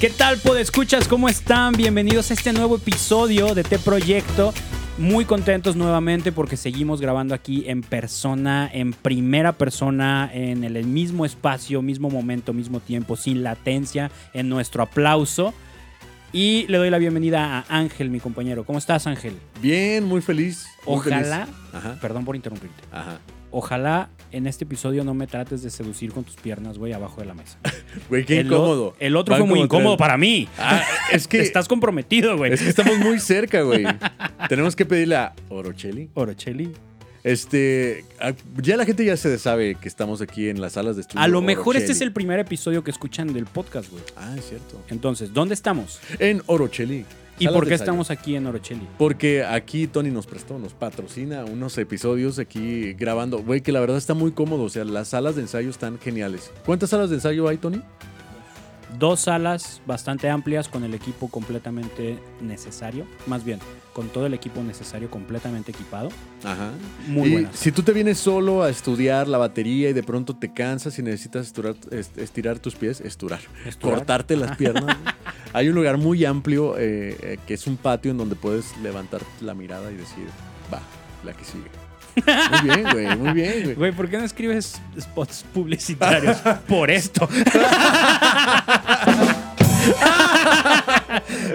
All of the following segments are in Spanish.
¿Qué tal, Podescuchas? ¿Cómo están? Bienvenidos a este nuevo episodio de T Proyecto. Muy contentos nuevamente porque seguimos grabando aquí en persona, en primera persona, en el mismo espacio, mismo momento, mismo tiempo, sin latencia, en nuestro aplauso. Y le doy la bienvenida a Ángel, mi compañero. ¿Cómo estás, Ángel? Bien, muy feliz. muy Ojalá, feliz. Ajá, perdón por interrumpirte, ajá. Ojalá en este episodio no me trates de seducir con tus piernas, güey, abajo de la mesa. Güey, qué el, o- incómodo. El otro Van fue muy incómodo para mí. Ah, es que, Estás comprometido, güey. es que estamos muy cerca, güey. Tenemos que pedirle a Orocheli. Orocheli. Este, ah, ya la gente ya se sabe que estamos aquí en las salas de estudio. A lo mejor este es el primer episodio que escuchan del podcast, güey. Ah, es cierto. Entonces, ¿dónde estamos? En Orocheli. ¿Y por qué estamos aquí en Orocheli? Porque aquí Tony nos prestó, nos patrocina unos episodios aquí grabando. Güey, que la verdad está muy cómodo. O sea, las salas de ensayo están geniales. ¿Cuántas salas de ensayo hay, Tony? Dos salas bastante amplias con el equipo completamente necesario. Más bien, con todo el equipo necesario completamente equipado. Ajá. Muy y buenas. Si tú te vienes solo a estudiar la batería y de pronto te cansas y necesitas estirar, est- estirar tus pies, esturar, Esturar. cortarte las piernas, hay un lugar muy amplio eh, eh, que es un patio en donde puedes levantar la mirada y decir, va, la que sigue. Muy bien, güey, muy bien, güey. Güey, ¿por qué no escribes spots publicitarios por esto?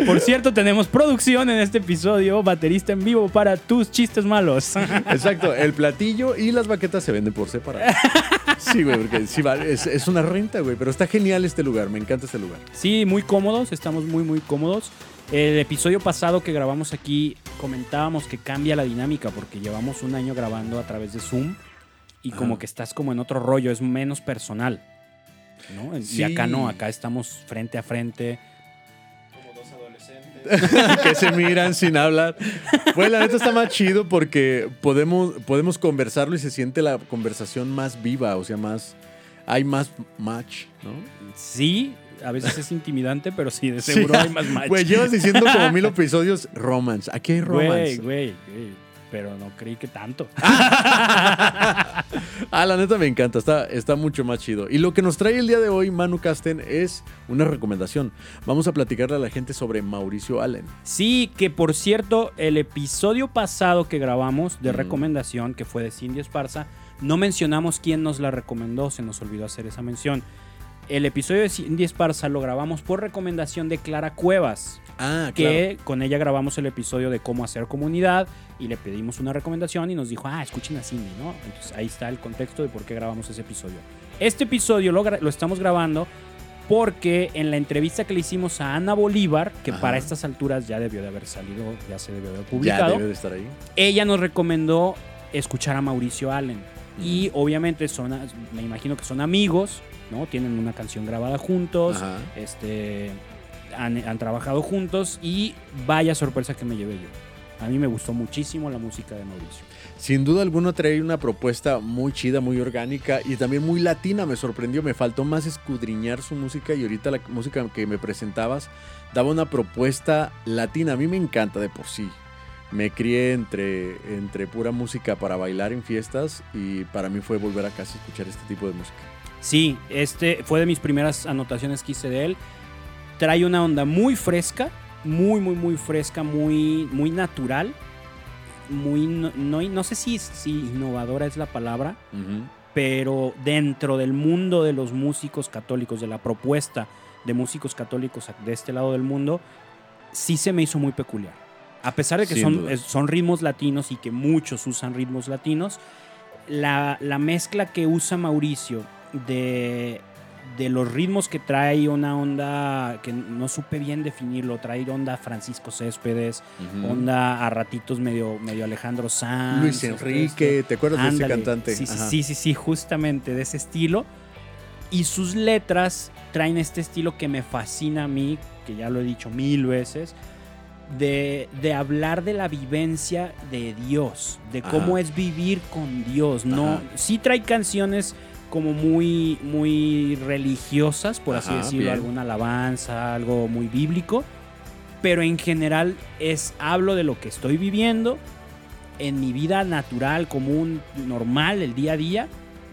Por cierto, tenemos producción en este episodio, baterista en vivo para tus chistes malos. Exacto, el platillo y las baquetas se venden por separado. Sí, güey, porque sí vale, es, es una renta, güey, pero está genial este lugar, me encanta este lugar. Sí, muy cómodos, estamos muy, muy cómodos. El episodio pasado que grabamos aquí comentábamos que cambia la dinámica porque llevamos un año grabando a través de Zoom y como que estás como en otro rollo, es menos personal. ¿no? Y acá no, acá estamos frente a frente. Como dos adolescentes. que se miran sin hablar. Pues la neta está más chido porque podemos, podemos conversarlo y se siente la conversación más viva, o sea, más... Hay más match, ¿no? Sí, a veces es intimidante, pero sí, de seguro hay más match. Güey, llevas diciendo como mil episodios romance. Aquí hay Güey, romance. güey, güey, Pero no creí que tanto. Ah, la neta me encanta, está, está mucho más chido. Y lo que nos trae el día de hoy, Manu Casten, es una recomendación. Vamos a platicarle a la gente sobre Mauricio Allen. Sí, que por cierto, el episodio pasado que grabamos de Mm. recomendación, que fue de Cindy Esparza, no mencionamos quién nos la recomendó, se nos olvidó hacer esa mención. El episodio de Cindy Esparza lo grabamos por recomendación de Clara Cuevas, Ah, que con ella grabamos el episodio de cómo hacer comunidad y le pedimos una recomendación y nos dijo, ah, escuchen a Cindy, ¿no? Entonces ahí está el contexto de por qué grabamos ese episodio. Este episodio lo, lo estamos grabando porque en la entrevista que le hicimos a Ana Bolívar, que Ajá. para estas alturas ya debió de haber salido, ya se debió de haber Ya publicado, debe de estar ahí. ella nos recomendó escuchar a Mauricio Allen. Y obviamente son, me imagino que son amigos, ¿no? Tienen una canción grabada juntos, Ajá. este, han, han trabajado juntos y vaya sorpresa que me llevé yo. A mí me gustó muchísimo la música de Mauricio. Sin duda alguna trae una propuesta muy chida, muy orgánica y también muy latina. Me sorprendió, me faltó más escudriñar su música y ahorita la música que me presentabas daba una propuesta latina. A mí me encanta de por sí. Me crié entre, entre pura música para bailar en fiestas y para mí fue volver a casa a escuchar este tipo de música. Sí, este fue de mis primeras anotaciones que hice de él. Trae una onda muy fresca, muy, muy, muy fresca, muy, muy natural. Muy, no, no, no sé si, si innovadora es la palabra, pero dentro del mundo de los músicos católicos, de la propuesta de músicos católicos de este lado del mundo, sí se me hizo muy peculiar. A pesar de que son, son ritmos latinos y que muchos usan ritmos latinos, la, la mezcla que usa Mauricio de, de los ritmos que trae una onda que no supe bien definirlo, trae onda Francisco Céspedes, onda a ratitos medio, medio Alejandro Sanz. Luis este, Enrique, ¿te acuerdas de ese cantante? Sí, sí, Ajá. sí, sí, sí, justamente de ese estilo. Y sus letras traen este estilo que me fascina a mí, que ya lo he dicho mil veces, de, de hablar de la vivencia de Dios, de cómo Ajá. es vivir con Dios. No, Ajá. sí trae canciones como muy, muy religiosas, por así Ajá, decirlo, bien. alguna alabanza, algo muy bíblico. Pero en general es hablo de lo que estoy viviendo en mi vida natural, común, normal, el día a día,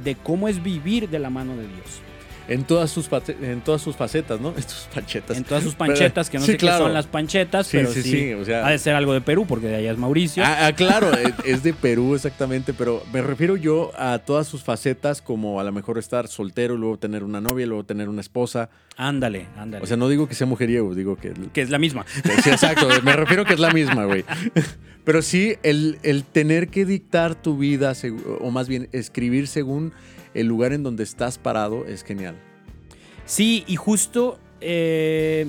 de cómo es vivir de la mano de Dios. En todas sus, en todas sus facetas, ¿no? Estos panchetas. En todas sus panchetas, que no Sí, sé claro. qué son las panchetas, Sí, pero sí, sí, sí, o sea- ha de ser algo de Perú, porque de allá es Mauricio. Ah, ah, claro, es- de Perú exactamente, pero me refiero yo a todas sus facetas, como a lo mejor estar soltero, luego tener una novia, luego tener una esposa. Ándale, ándale. O sea, no digo que sea mujeriego, digo que... que es la misma. Sí, exacto, me refiero que es la misma, güey. Pero sí, el, el tener que dictar tu vida, o más bien escribir según el lugar en donde estás parado, es genial. Sí, y justo eh,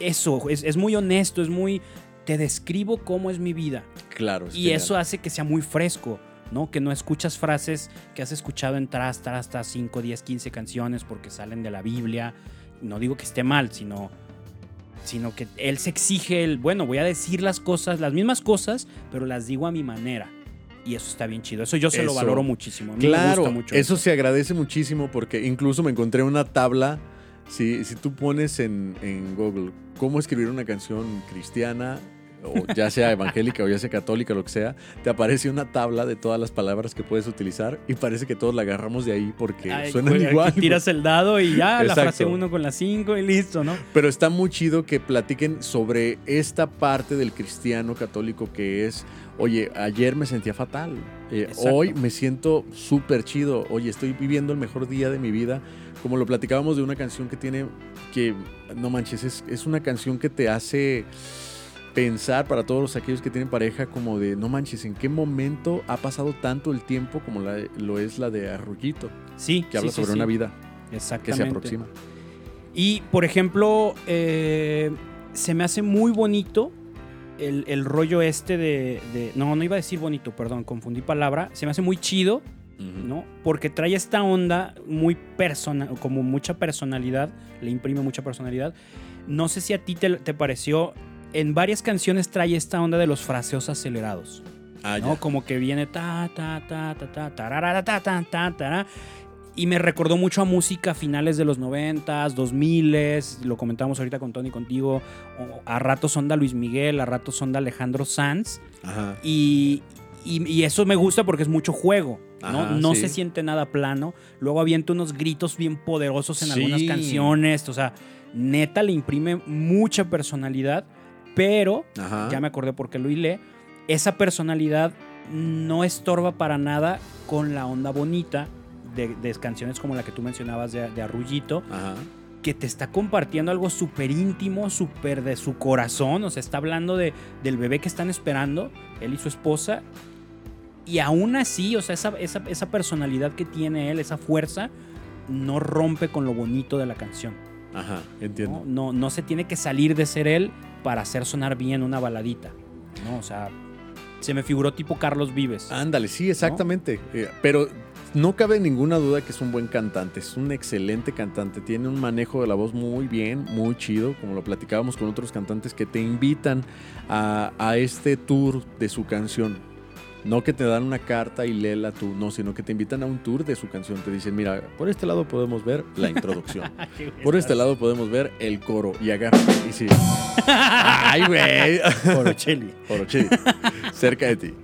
eso, es, es muy honesto, es muy... Te describo cómo es mi vida. Claro. es Y genial. eso hace que sea muy fresco, ¿no? Que no escuchas frases que has escuchado en tras, tras, tras 5, 10, 15 canciones porque salen de la Biblia. No digo que esté mal, sino, sino que él se exige el, bueno, voy a decir las cosas, las mismas cosas, pero las digo a mi manera. Y eso está bien chido. Eso yo se lo Eso. valoro muchísimo. A mí me Claro, gusta mucho eso se agradece muchísimo porque incluso me encontré una tabla. Si, si tú pones en, en Google cómo escribir una canción cristiana, o ya sea evangélica o ya sea católica, lo que sea, te aparece una tabla de todas las palabras que puedes utilizar y parece que todos la agarramos de ahí porque Ay, suenan güey, igual. Tiras el dado y ya, la frase uno con la 5 y listo, ¿no? Pero está muy chido que platiquen sobre esta parte del cristiano católico que es, oye, ayer me sentía fatal, eh, hoy me siento súper chido, oye, estoy viviendo el mejor día de mi vida, como lo platicábamos de una canción que tiene, que no manches, es, es una canción que te hace pensar para todos los aquellos que tienen pareja como de, no manches, ¿en qué momento ha pasado tanto el tiempo como la- lo es la de Arrullito, Sí. que habla sí, sobre sí. una vida que se aproxima? Y, por ejemplo, eh, se me hace muy bonito el, el rollo este de, de- No, no iba a decir bonito, perdón, confundí palabra. Se me hace muy chido, ¿no? Porque trae esta onda muy personal, como mucha personalidad, le imprime mucha personalidad. No sé si a ti te, te pareció... En varias canciones trae esta onda de los fraseos acelerados. Ah, ¿no? ya. Como que viene ta, ta, ta, ta, ta, tararara, ta, ta, ta, tará. Y me recordó mucho a música finales de los 90s, 2000s, lo comentamos ahorita con Tony contigo. A ratos onda Luis Miguel, a ratos onda Alejandro Sanz. Ajá. Y, y- y eso me gusta porque es mucho juego. ¿no, Ajá, no sí. se siente nada plano. Luego avienta unos gritos bien poderosos en Sí. algunas canciones. O sea, neta le imprime mucha personalidad. Pero Ajá. ya me acordé por qué lo hilé, esa personalidad no estorba para nada con la onda bonita de, de canciones como la que tú mencionabas de, de Arrullito, Ajá. que te está compartiendo algo súper íntimo, súper de su corazón, o sea, está hablando de, del bebé que están esperando, él y su esposa, y aún así, o sea, esa, esa, esa personalidad que tiene él, esa fuerza, no rompe con lo bonito de la canción. Ajá, ¿no? entiendo. No, no se tiene que salir de ser él para hacer sonar bien una baladita. ¿no? O sea, se me figuró tipo Carlos Vives. Ándale, sí, exactamente. Eh, pero no cabe ninguna duda que es un buen cantante, es un excelente cantante, tiene un manejo de la voz muy bien, muy chido, como lo platicábamos con otros cantantes que te invitan a, a este tour de su canción. No que te dan una carta y léela tú, no, sino que te invitan a un tour de su canción. Te dicen, mira, por este lado podemos ver la introducción. Por este lado podemos ver el coro y agarra. Y sí. Ay, güey. Porocheli. Orochili, cerca de ti.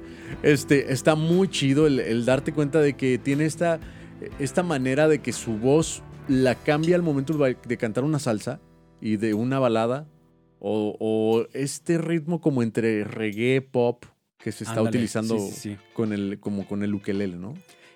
Este, está muy chido el, el darte cuenta de que tiene esta, esta manera de que su voz la cambia al momento de de cantar una salsa y de una balada. O, o este ritmo como entre reggae, pop, que se está Ándale, utilizando sí, sí, sí. Con, el, como con el ukelele, ¿no?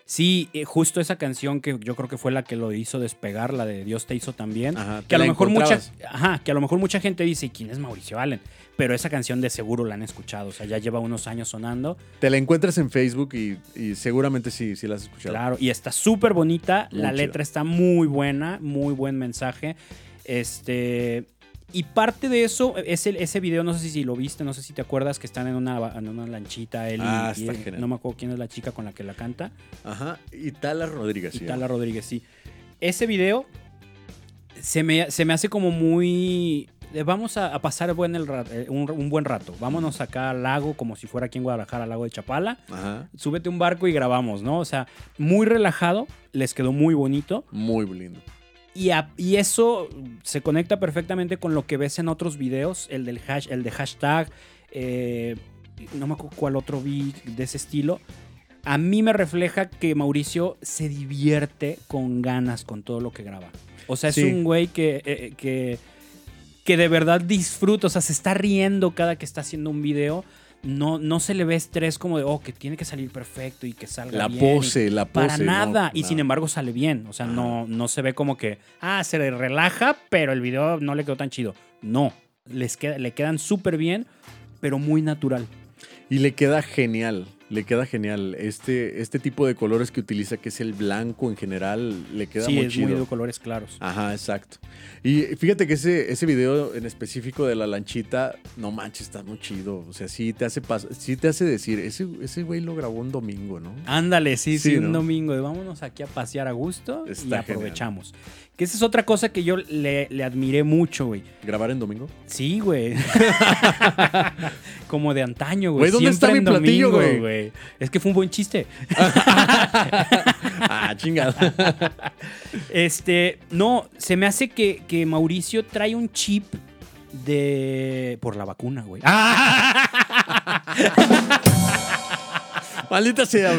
Sí, eh, justo esa canción que yo creo que fue la que lo hizo despegar, la de Dios te hizo también. Ajá, que a lo mejor mucha, ajá, que a lo mejor mucha gente dice, ¿quién es Mauricio Allen? Pero esa canción de seguro la han escuchado, o sea, ya lleva unos años sonando. Te la encuentras en Facebook y, y seguramente sí, sí la has escuchado. Claro, y está súper bonita. Muy la chida. letra está muy buena, muy buen mensaje. Este. Y parte de eso, ese, ese video, no sé si lo viste, no sé si te acuerdas que están en una, en una lanchita, él y- Ah, y, está genial. no me acuerdo quién es la chica con la que la canta, Ajá. Y Tala Rodríguez. y sí, Tala Rodríguez, sí. Ese video se me, se me hace como muy... de Vamos a, a pasar buen el eh, un, un buen rato. Vámonos acá al lago, como si fuera aquí en Guadalajara, al lago de Chapala. Ajá. Súbete un barco y grabamos, ¿no? O sea, muy relajado, les quedó muy bonito. Muy lindo. Y, a- y eso se conecta perfectamente con lo que ves en otros videos, el, del hash, el de hashtag, eh, no me acuerdo cuál otro vi de ese estilo, a mí me refleja que Mauricio se divierte con ganas con todo lo que graba. O sea, es Sí. un güey que, eh, que, que de verdad disfruta, o sea, se está riendo cada que está haciendo un video. No, no se le ve estrés como de, oh, que tiene que salir perfecto y que salga La bien. pose, la pose. Para no, nada. y sin embargo sale bien. O sea, no, no se ve como que, ah, se le relaja, pero el video no le quedó tan chido. No. Les queda, le quedan súper bien, pero muy natural. Y le queda genial, le queda genial. Este, este tipo de colores que utiliza, que es el blanco en general, le queda sí, muy es chido. muy de colores claros. Ajá, exacto. Y fíjate que ese, ese video en específico de la lanchita, no manches, está muy chido. O sea, sí te hace, sí te hace decir, ese, ese güey lo grabó un domingo, ¿no? Ándale, sí, sí, Sí, un domingo de vámonos aquí a pasear a gusto y aprovechamos. Que esa es otra cosa que yo le, le admiré mucho, güey. ¿Grabar en domingo? Sí, güey. Como de antaño, güey. Güey, ¿dónde está mi platillo, domingo, güey? Es que fue un buen chiste. ah, chingada. Este, no, se me hace que, que Mauricio trae un chip de... por la vacuna, güey. Maldita sea.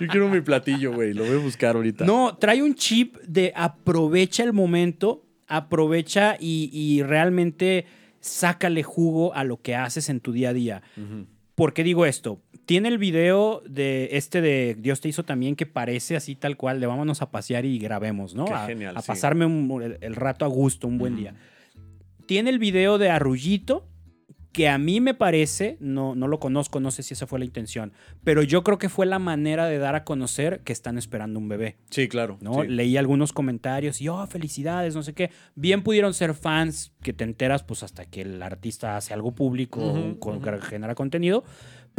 Yo quiero mi platillo, güey. Lo voy a buscar ahorita. No, trae un chip de aprovecha el momento, aprovecha y, y realmente sácale jugo a lo que haces en tu día a día. Ujú. ¿Por qué digo esto? Tiene el video de este de Dios te hizo también que parece así tal cual, de vámonos a pasear y grabemos, ¿no? Qué a, genial, a sí. pasarme un- el, el rato a gusto, un buen día. Tiene el video de Arrullito, que a mí me parece, no, no lo conozco, no sé si esa fue la intención, pero yo creo que fue la manera de dar a conocer que están esperando un bebé. Sí, claro. ¿no? sí. Leí algunos comentarios y, oh, felicidades, no sé qué. Bien pudieron ser fans que te enteras pues hasta que el artista hace algo público, Ujú, con- ujú. que genera contenido.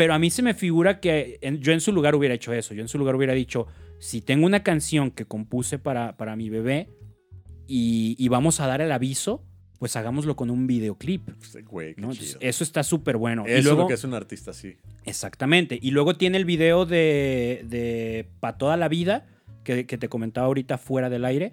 Pero a mí se me figura que en- yo en su lugar hubiera hecho eso. Yo en su lugar hubiera dicho, si tengo una canción que compuse para, para mi bebé y, y vamos a dar el aviso, pues hagámoslo con un videoclip. Güey, qué ¿no? chido. Entonces, eso está súper bueno. Eso y es lo que hace un artista, sí. Exactamente. Y luego tiene el video de, de Pa' toda la vida, que, que te comentaba ahorita fuera del aire,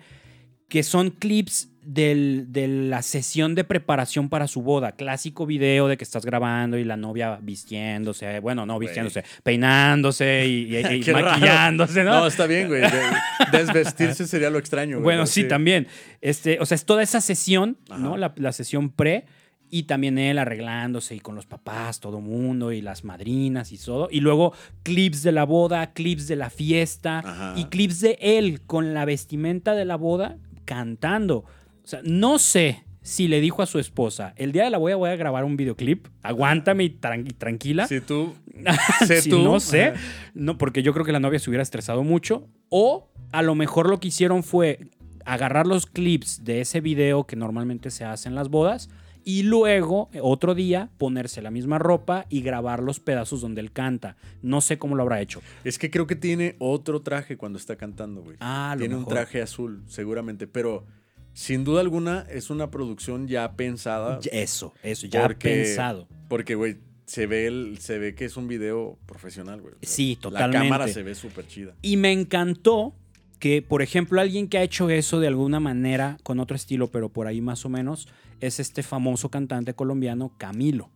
que son clips del- de la sesión de preparación para su boda. Clásico video de que estás grabando y la novia vistiéndose, bueno, no vistiéndose, peinándose y, maquillándose, ¿no? No, está bien, güey. De- desvestirse sería lo extraño, güey. Bueno, sí, también. Este, o sea, es toda esa sesión, Ajá. ¿no? La, la sesión pre. Y también él arreglándose y con los papás, todo mundo, y las madrinas y todo. Y luego clips de la boda, clips de la fiesta Ajá. y clips de él con la vestimenta de la boda cantando. O sea, no sé si le dijo a su esposa, el día de la boda voy a grabar un videoclip, aguántame y tran- tranquila. Si tú. sé tú. no sé. No, porque yo creo que la novia se hubiera estresado mucho. O a lo mejor lo que hicieron fue agarrar los clips de ese video que normalmente se hace en las bodas y luego, eh, otro día, ponerse la misma ropa y grabar los pedazos donde él canta. No sé cómo lo habrá hecho. Es que creo que tiene otro traje cuando está cantando, güey. Ah, lo tiene un traje azul, seguramente. Pero sin duda alguna es una producción ya pensada. Eso, eso, ya Porque- pensado. Porque, güey, se ve, el, se ve que es un video profesional, güey. Sí, La totalmente. cámara se ve súper chida. Y me encantó que, por ejemplo, alguien que ha hecho eso de alguna manera, con otro estilo, pero por ahí más o menos, es este famoso cantante colombiano Camilo.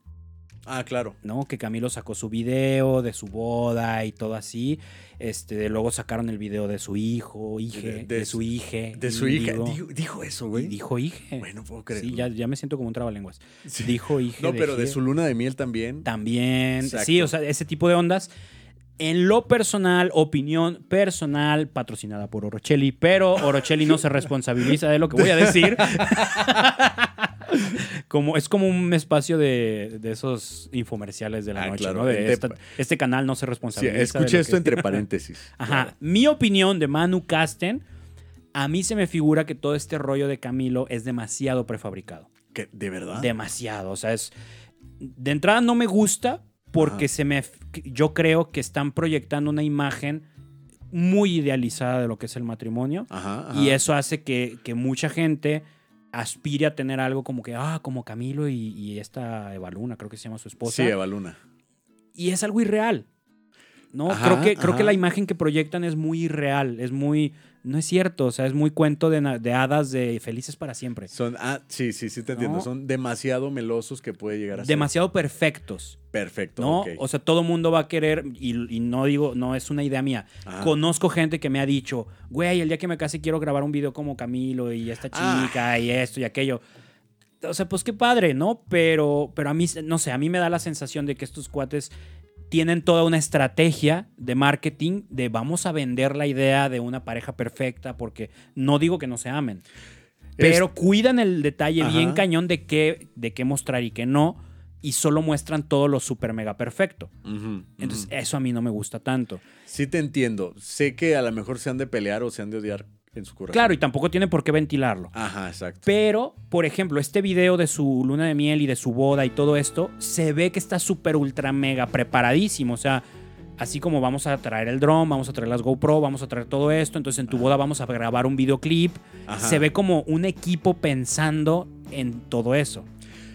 Ah, claro. ¿no? Que Camilo sacó su video de su boda y todo así. Este, luego sacaron el video de su hijo, hije, De- de, de su hije. De su hija. Dijo, dijo eso, güey. dijo hije. Güey, no puedo creerlo. Sí, ya, ya me siento como un trabalenguas. Sí. Dijo hije. No, pero de su luna de miel también. También. Exacto. Sí, o sea, ese tipo de ondas. En lo personal, opinión personal, patrocinada por Orocelli, pero Orocelli no se responsabiliza de lo que voy a decir. como, es como un espacio de, de esos infomerciales de la Ah, noche, claro. ¿no? De Ente- esta- este canal no se Sí, responsabiliza. de escuché lo esto entre paréntesis. Ajá. Claro. Mi opinión de Manu Casten, a mí se me figura que todo este rollo de Camilo es demasiado prefabricado. ¿Qué? ¿De verdad? Demasiado. O sea, es. De entrada no me gusta porque Ajá. se me. Yo creo que están proyectando una imagen muy idealizada de lo que es el matrimonio. Ajá, ajá. Y eso hace que, que mucha gente aspire a tener algo como que, ah, como Camilo y, y esta Evaluna, creo que se llama su esposa. Sí, Eva Luna. y es algo irreal. ¿No? Ajá, creo que, creo que la imagen que proyectan es muy irreal, es muy no es cierto, o sea, es muy cuento de, de hadas de felices para siempre. Son, ah, sí, sí, sí te entiendo. No. Son demasiado melosos que puede llegar a ser. Demasiado perfectos, Perfecto. ¿no? O sea, todo mundo va a querer, y, y no digo, no es una idea mía. Ajá. Conozco gente que me ha dicho, güey, el día que me case quiero grabar un video como Camilo y esta Ah. chica y esto y aquello. O sea, pues qué padre, ¿no? Pero, pero a mí, no sé, a mí me da la sensación de que estos cuates tienen toda una estrategia de marketing de vamos a vender la idea de una pareja perfecta porque no digo que no se amen, pero cuidan el detalle bien cañón de qué, de qué mostrar y qué no y solo muestran todo lo super mega perfecto. Entonces, eso a mí no me gusta tanto. Sí te entiendo. Sé que a lo mejor se han de pelear o se han de odiar en su corazón. Claro, y tampoco tienen por qué ventilarlo. Ajá, exacto. Pero, por ejemplo, este video de su luna de miel y de su boda y todo esto, se ve que está súper ultra mega preparadísimo. O sea, así como vamos a traer el dron, vamos a traer las GoPro, vamos a traer todo esto, entonces en tu boda vamos a grabar un videoclip. Ajá. Se ve como un equipo pensando en todo eso.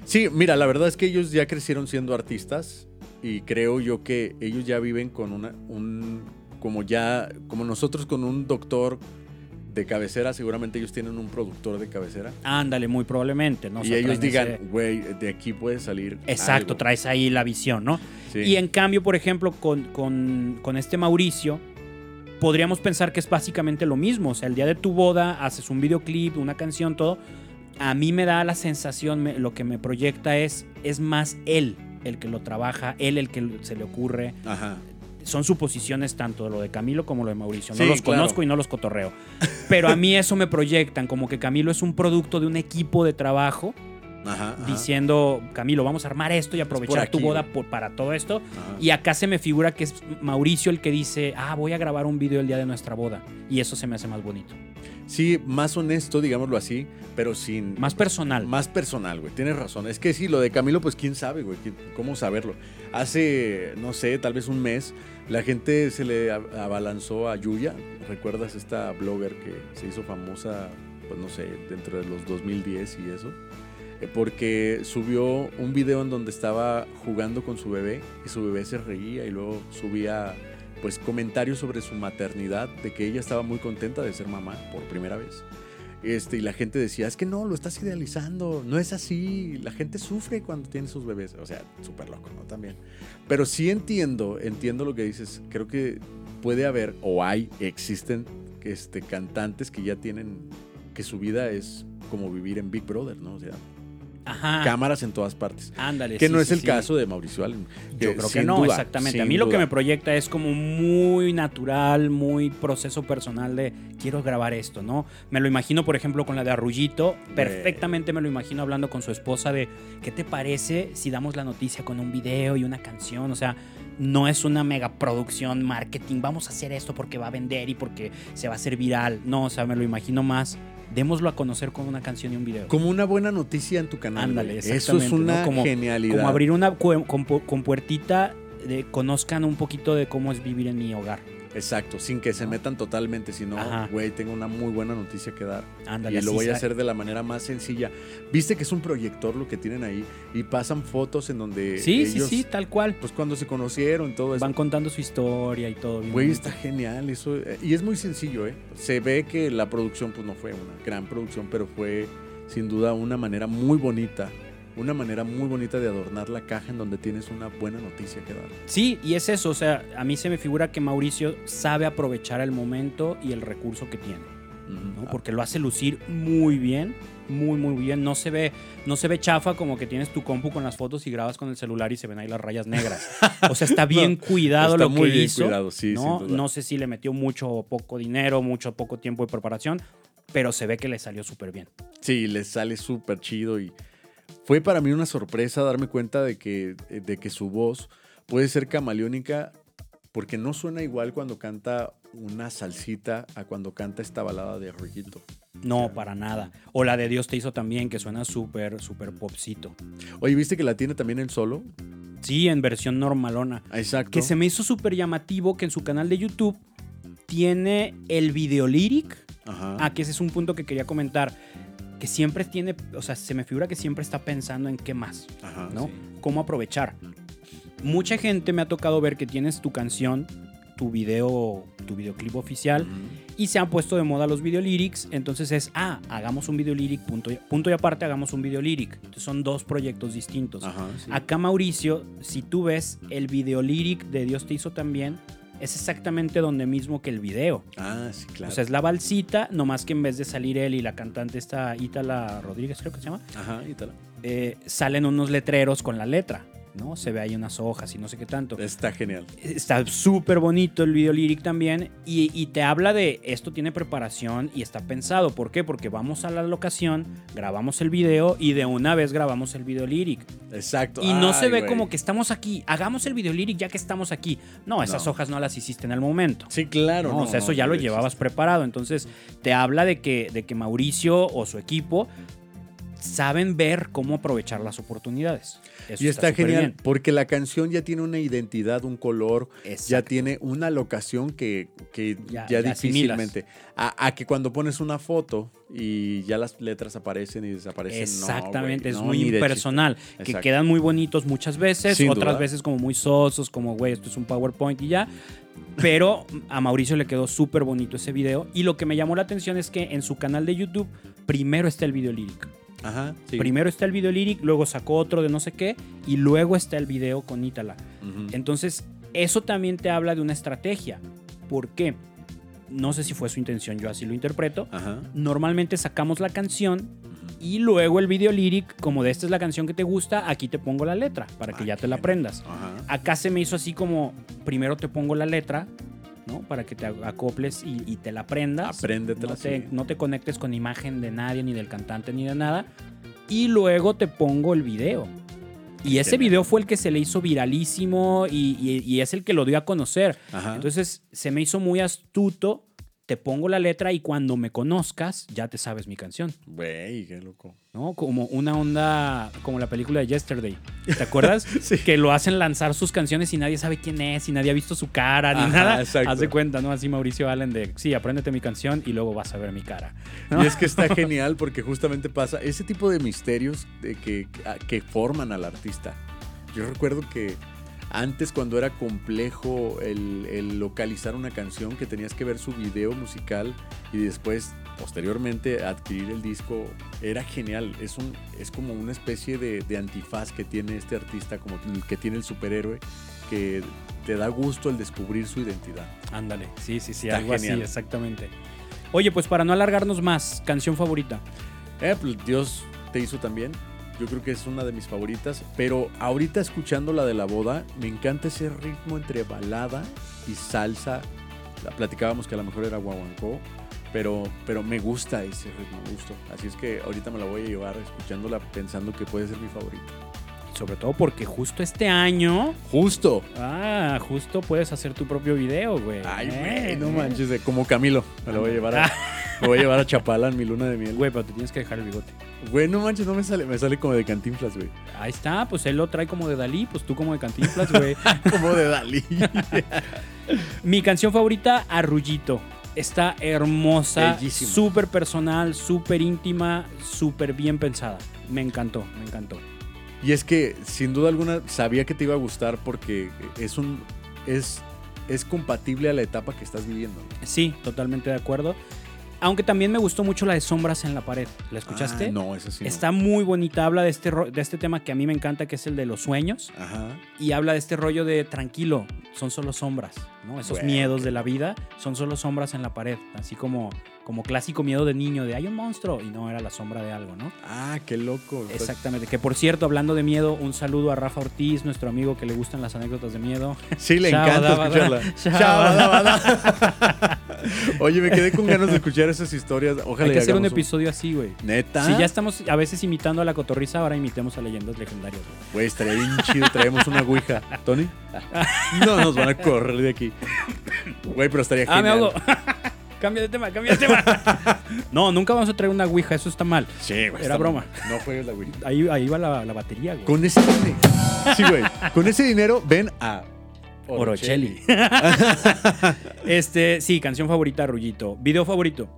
Sí, mira, la verdad es que ellos ya crecieron siendo artistas y creo yo que ellos ya viven con una, un, como ya, como nosotros con un doctor de cabecera, seguramente ellos tienen un productor de cabecera. Ándale, muy probablemente, ¿no? O y sea, ellos digan, ese- güey, de aquí puede salir. Exacto, algo". traes ahí la visión, ¿no? Sí. Y en cambio, por ejemplo, con, con- con este Mauricio, podríamos pensar que es básicamente lo mismo. O sea, el día de tu boda haces un videoclip, una canción, todo. A mí me da la sensación, me- lo que me proyecta es, es más él el que lo trabaja, él el que se le ocurre. Ajá. Son suposiciones tanto lo de Camilo como lo de Mauricio. No Sí, los claro. conozco y no los cotorreo. Pero a mí eso me proyectan, como que Camilo es un producto de un equipo de trabajo Ajá. ajá, diciendo, Camilo, vamos a armar esto y aprovechar aquí, tu boda por- para todo esto. ajá. Y acá se me figura que es Mauricio el que dice, ah, voy a grabar un video el día de nuestra boda. Y eso se me hace más bonito. Sí, más honesto, digámoslo así, pero sin. Más personal. Más personal, güey. Tienes razón. Es que sí, lo de Camilo, pues quién sabe, güey. ¿Quién- ¿Cómo saberlo? Hace, no sé, tal vez un mes, la gente se le abalanzó a Yuya. ¿Recuerdas esta blogger que se hizo famosa, pues no sé, dentro de los 2010 y eso? Eh, Porque subió un video en donde estaba jugando con su bebé y su bebé se reía y luego subía pues comentarios sobre su maternidad, de que ella estaba muy contenta de ser mamá por primera vez. Este, y la gente decía, es que no, lo estás idealizando, no es así, la gente sufre cuando tiene sus bebés. O sea, súper loco, ¿no? También. Pero sí entiendo, entiendo lo que dices. Creo que puede haber, o hay, existen este, cantantes que ya tienen, que su vida es como vivir en Big Brother, ¿no? O sea, Ajá. cámaras en todas partes. Ándale. Que sí, no es sí, el sí. caso de Mauricio Allen. Yo creo que no, duda, exactamente. A mí lo que me proyecta es como muy natural, muy proceso personal de quiero grabar esto, ¿no? Me lo imagino, por ejemplo, con la de Arrullito. Perfectamente me lo imagino hablando con su esposa de ¿qué te parece si damos la noticia con un video y una canción? O sea, no es una mega producción marketing. Vamos a hacer esto porque va a vender y porque se va a hacer viral. No, o sea, me lo imagino más. Démoslo a conocer con una canción y un video. Como una buena noticia en tu canal. Ándale. Eso es una ¿no? Como- genialidad. Como abrir una cu- con, pu- con puertita, de, conozcan un poquito de cómo es vivir en mi hogar. Exacto, sin que se ¿No? metan totalmente, sino, güey, tengo una muy buena noticia que dar. Ándale, y lo voy a hacer de la manera más sencilla. Viste que es un proyector lo que tienen ahí y pasan fotos en donde Sí, sí, ellos, sí, tal cual. pues cuando se conocieron, todo eso. Van contando su historia y todo. Güey, está genial eso. eh, Y es muy sencillo, ¿eh? Se ve que la producción, pues no fue una gran producción, pero fue sin duda una manera muy bonita. Una manera muy bonita de adornar la caja en donde tienes una buena noticia que dar. Sí, y es eso. O sea, a mí se me figura que Mauricio sabe aprovechar el momento y el recurso que tiene. ¿no? Ujú. Porque lo hace lucir muy bien. Muy, muy bien. No se ve, no se ve chafa como que tienes tu compu con las fotos y grabas con el celular y se ven ahí las rayas negras. O sea, está bien cuidado Está lo muy que bien hizo. cuidado, sí, ¿no? no sé si le metió mucho o poco dinero, mucho o poco tiempo de preparación, pero se ve que le salió súper bien. Sí, les sale súper chido y fue para mí una sorpresa darme cuenta de que, de que su voz puede ser camaleónica porque no suena igual cuando canta una salsita a cuando canta esta balada de Arroyito. No, para nada. O la de Dios te hizo también, que suena súper, súper popcito. Oye, ¿viste que la tiene también el solo? Sí, en versión normalona. Exacto. Que se me hizo súper llamativo que en su canal de YouTube tiene el video lyric. Ajá. Ah, que ese es un punto que quería comentar. Que siempre tiene, o sea, se me figura que siempre está pensando en qué más, Ajá, ¿no? sí. Cómo aprovechar. Mucha gente me ha tocado ver que tienes tu canción, tu video, tu videoclip oficial. Y se han puesto de moda los video lyrics. Entonces es, ah, hagamos un video lyric, punto y, punto y aparte, hagamos un video lyric. Entonces son dos proyectos distintos. Ajá, sí. Acá, Mauricio, si tú ves el video lyric de Dios te hizo también, es exactamente donde mismo que el video. Ah, sí, claro. O sea, es la balsita, nomás que en vez de salir él y la cantante esta Ítala Rodríguez, creo que se llama, Ajá, y tal. eh, salen unos letreros con la letra, ¿no? Se ve ahí unas hojas y no sé qué tanto. Está genial. Está súper bonito el video lyric también y, y te habla de esto tiene preparación y está pensado. ¿Por qué? Porque vamos a la locación, grabamos el video y de una vez grabamos el video lyric. Exacto. Y no se ve como que estamos aquí, hagamos el video lyric ya que estamos aquí. No, esas No. hojas no las hiciste en el momento. Sí, claro. No, o sea, eso ya lo llevabas preparado. Entonces, te habla de que, de que Mauricio o su equipo saben ver cómo aprovechar las oportunidades. Eso Y está, genial bien. porque la canción ya tiene una identidad, un color, ya tiene una locación que, que Ya- ya, ya asimilas. difícilmente. A, a que cuando pones una foto y ya las letras aparecen y desaparecen. no, Exactamente, es muy impersonal. Que quedan muy bonitos muchas veces, Sin otras duda. veces como muy sosos, como, güey, esto es un PowerPoint y ya. Pero a Mauricio le quedó súper bonito ese video. Y lo que me llamó la atención es que en su canal de YouTube, primero está el video lírico. Ajá, sí. Primero está el video lyric, luego sacó otro de no sé qué, y luego está el video con Ítala. Ujú. Entonces, eso también te habla de una estrategia. ¿Por qué? No sé si fue su intención, yo así lo interpreto. Ajá. Normalmente sacamos la canción y luego el video lyric, como de esta es la canción que te gusta, aquí te pongo la letra para que Ah, ya te la aprendas. Ajá. Acá se me hizo así como, primero te pongo la letra, ¿no? Para que te acoples y, y te la aprendas. Apréndetela, No te, sí. no te conectes con imagen de nadie, ni del cantante, ni de nada. Y luego te pongo el video. Y ese video fue el que se le hizo viralísimo y, y- y es el que lo dio a conocer. Ajá. Entonces se me hizo muy astuto. Te pongo la letra y cuando me conozcas ya te sabes mi canción, Güey, qué loco. ¿no? Como una onda, como la película de Yesterday. ¿Te acuerdas? Sí. Que lo hacen lanzar sus canciones y nadie sabe quién es y nadie ha visto su cara ni Ajá, nada. exacto. Haz de cuenta, ¿no? Así Mauricio Allen de, sí, apréndete mi canción y luego vas a ver mi cara. ¿no? Y es que está genial porque justamente pasa ese tipo de misterios de que, que forman al artista. Yo recuerdo que antes cuando era complejo el, el localizar una canción, que tenías que ver su video musical y después, posteriormente, adquirir el disco, era genial. Es, un, es como una especie de, de antifaz que tiene este artista, como el que tiene el superhéroe, que te da gusto el descubrir su identidad. Ándale, sí, sí, sí, Está algo genial. así, exactamente. Oye, pues para no alargarnos más, canción favorita. Eh, pues Dios te hizo también. Yo creo que es una de mis favoritas. Pero ahorita escuchando la de la boda, me encanta ese ritmo entre balada y salsa. La platicábamos que a lo mejor era guaguancó. Pero, pero me gusta ese ritmo, me gustó. Así es que ahorita me la voy a llevar escuchándola pensando que puede ser mi favorita. Sobre todo porque justo este año, Justo. ah, justo puedes hacer tu propio video, güey. Ay, Eh, güey, no eh. manches. de- Como Camilo. Me la voy a llevar a, me voy a, llevar a Chapala en mi luna de miel. Güey, pero te tienes que dejar el bigote. Güey, no manches, no me sale. Me sale como de cantinflas, güey. Ahí está, pues él lo trae como de Dalí, pues tú como de Cantinflas, güey. Como de Dalí. Mi canción favorita, Arrullito. Está hermosa, súper personal, súper íntima, súper bien pensada. Me encantó, me encantó. Y es que sin duda alguna sabía que te iba a gustar porque es un es es compatible a la etapa que estás viviendo. Sí, totalmente de acuerdo. Aunque también me gustó mucho la de Sombras en la pared. ¿La escuchaste? Ah, no, esa sí. no. Está muy bonita, habla de este, de este tema que a mí me encanta, que es el de los sueños, Ajá. y habla de este rollo de tranquilo, son solo sombras, ¿no? Esos miedos de la vida son solo sombras en la pared, así como, como clásico miedo de niño, de hay un monstruo, y no era la sombra de algo, ¿no? Ah, qué loco. Exactamente, que por cierto, hablando de miedo, un saludo a Rafa Ortiz, nuestro amigo que le gustan las anécdotas de miedo. Sí, le encanta escucharla. Oye, me quedé con ganas de escuchar esas historias. Ojalá Hay que hacer un episodio así, güey. Neta. Si ya estamos a veces imitando a la cotorriza, ahora imitemos a leyendas legendarias, güey. Güey, estaría bien chido. Traemos una ouija. ¿Tony? No nos van a correr de aquí. Güey, pero estaría Ah, me genial. hago. cambia de tema, cambia de tema. no, nunca vamos a traer una ouija, eso está mal. Sí, güey. Era broma. mal. No juegues la ouija. Ahí, ahí va la, la batería, güey. Con ese dinero. Sí, güey. Con ese dinero ven a Orocheli. este, sí, canción favorita, Rullito. Video favorito.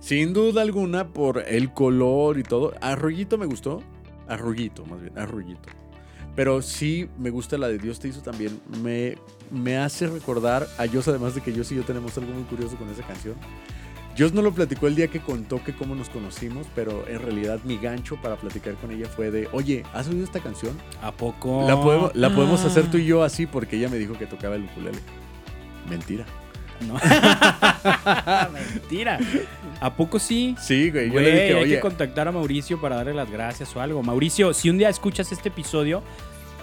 Sin duda alguna, por el color y todo. Arroyito me gustó. Arroyito, más bien, arroyito. Pero sí me gusta la de Dios te hizo también. Me, me hace recordar a Dios, además de que Dios y yo tenemos algo muy curioso con esa canción. Dios no lo platicó el día que contó que cómo nos conocimos, pero en realidad mi gancho para platicar con ella fue de, oye, ¿has oído esta canción? ¿A poco? La podemos, la podemos hacer Ah. tú y yo así porque ella me dijo que tocaba el ukulele. Mentira. No. Mentira. ¿A poco sí? Sí, güey. Yo Güey, le dije, hay oye, que contactar a Mauricio para darle las gracias o algo. Mauricio, si un día escuchas este episodio,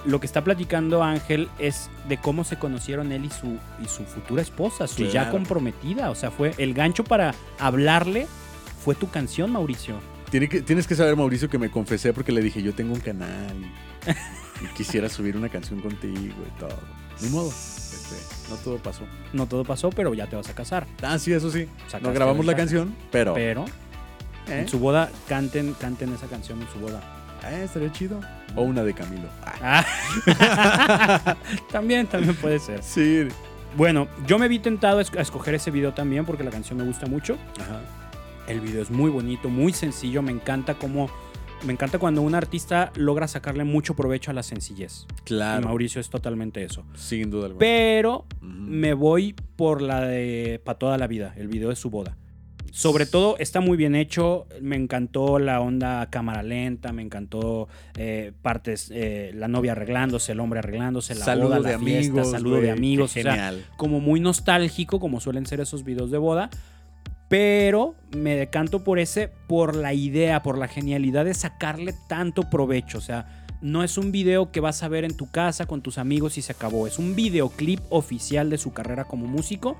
lo que está platicando Ángel es de cómo se conocieron él y su, y su futura esposa, su ya comprometida. O sea, fue el gancho para hablarle fue tu canción, Mauricio. tiene que- tienes que saber, Mauricio, que me confesé porque le dije, yo tengo un canal y, y quisiera subir una canción contigo y todo. Ni modo. este, no todo pasó. No todo pasó, pero ya te vas a casar. Ah, sí, eso sí. Sacaste No grabamos la canción, pero... Pero ¿eh? en su boda, canten, canten esa canción en su boda. Ah, estaría chido. O una de Camilo. Ah, también, también puede ser. sí. Bueno, yo me vi tentado a esc- a escoger ese video también porque la canción me gusta mucho. Ajá. El video es muy bonito, muy sencillo. Me encanta cómo. Me encanta cuando un artista logra sacarle mucho provecho a la sencillez. Y Claro. Mauricio es totalmente eso. Sin duda alguna. Pero me voy por la de Pa' toda la vida, el video de su boda. Sobre todo está muy bien hecho, me encantó la onda cámara lenta, me encantó eh, partes, eh, la novia arreglándose, el hombre arreglándose, la saludo boda, de la fiesta, amigos. saludo güey, de amigos, qué o sea, Genial. como muy nostálgico, como suelen ser esos videos de boda. Pero me decanto por ese, por la idea, por la genialidad de sacarle tanto provecho. O sea, no es un video que vas a ver en tu casa con tus amigos y se acabó. Es un videoclip oficial de su carrera como músico.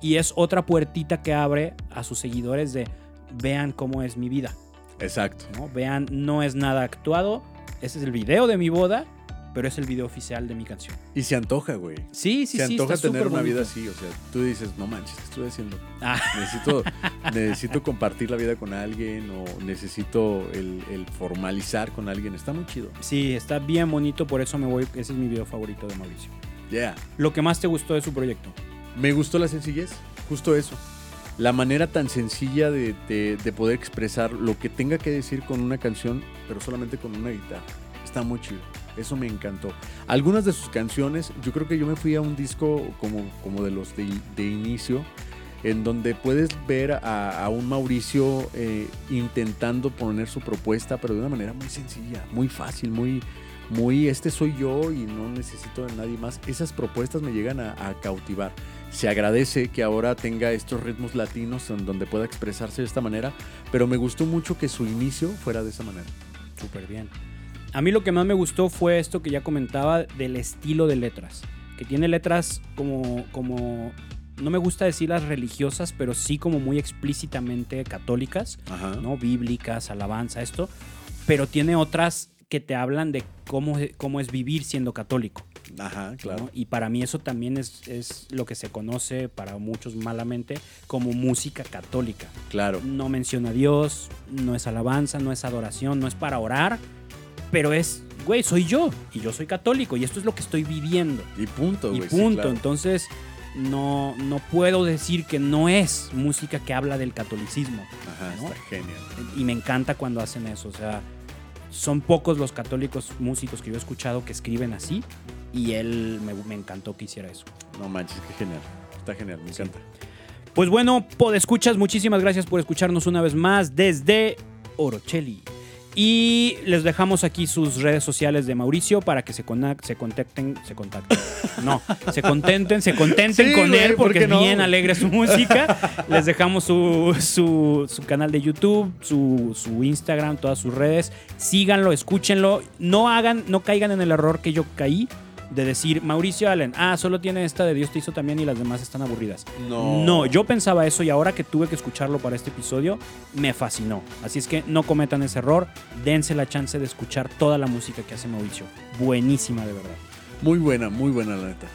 Y es otra puertita que abre a sus seguidores de vean cómo es mi vida. Exacto. ¿no? Vean, no es nada actuado. Ese es el video de mi boda, pero es el video oficial de mi canción. Y se antoja, güey. Sí, sí, se sí. antoja está tener una vida así. O sea, tú dices, no manches, ¿qué estoy haciendo? Ah. Necesito, necesito compartir la vida con alguien o necesito el, el formalizar con alguien. Está muy chido. Sí, está bien bonito, por eso me voy. Ese es mi video favorito de Mauricio. Yeah. Lo que más te gustó de su proyecto. Me gustó la sencillez, justo eso. La manera tan sencilla de, de- de poder expresar lo que tenga que decir con una canción, pero solamente con una guitarra. Está muy chido. Eso me encantó. Algunas de sus canciones, yo creo que yo me fui a un disco como, como de los de, inicio, en donde puedes ver a, un Mauricio eh, intentando poner su propuesta, pero de una manera muy sencilla, muy fácil, muy, muy este soy yo y no necesito de nadie más. Esas propuestas me llegan a cautivar. Se agradece que ahora tenga estos ritmos latinos en donde pueda expresarse de esta manera, pero me gustó mucho que su inicio fuera de esa manera. Súper bien. A mí lo que más me gustó fue esto que ya comentaba del estilo de letras. Que tiene letras como, como no me gusta decirlas religiosas, pero sí como muy explícitamente católicas, Ajá. ¿no? Bíblicas, alabanza, esto. Pero tiene otras que te hablan de cómo, cómo es vivir siendo católico. Ajá, ¿no? claro. Y para mí eso también es, es lo que se conoce para muchos malamente como música católica. Claro. No menciona a Dios, no es alabanza, no es adoración, no es para orar, pero es, güey, soy yo y yo soy católico y esto es lo que estoy viviendo. Y punto, y sí, punto. claro. Entonces, no, no puedo decir que no es música que habla del catolicismo. Ajá, ¿no? está genial. Y me encanta cuando hacen eso. O sea, son pocos los católicos músicos que yo he escuchado que escriben así. Y él me, me encantó que hiciera eso. No manches, qué genial. Está genial, me Sí. encanta. Pues bueno, escuchas, muchísimas gracias por escucharnos una vez más desde Orocheli. Y les dejamos aquí sus redes sociales de Mauricio para que se, se contacten, se contacten. No, se contenten, se contenten Sí, con güey, él ¿por porque es no? bien alegre su música. Les dejamos su, su, su canal de YouTube, su, su Instagram, todas sus redes. Síganlo, escúchenlo. No hagan, no caigan en el error que yo caí de decir Mauricio Allen, ah, solo tiene esta de Dios te hizo también y las demás están aburridas. No. No, yo pensaba eso y ahora que tuve que escucharlo para este episodio, me fascinó. Así es que no cometan ese error, dense la chance de escuchar toda la música que hace Mauricio. Buenísima de verdad. Muy buena, muy buena, la neta.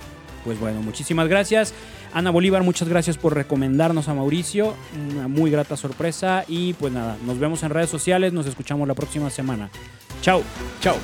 Pues bueno, muchísimas gracias. Ana Bolívar, muchas gracias por recomendarnos a Mauricio. Una muy grata sorpresa. Y pues nada, nos vemos en redes sociales, nos escuchamos la próxima semana. Chao. Chao.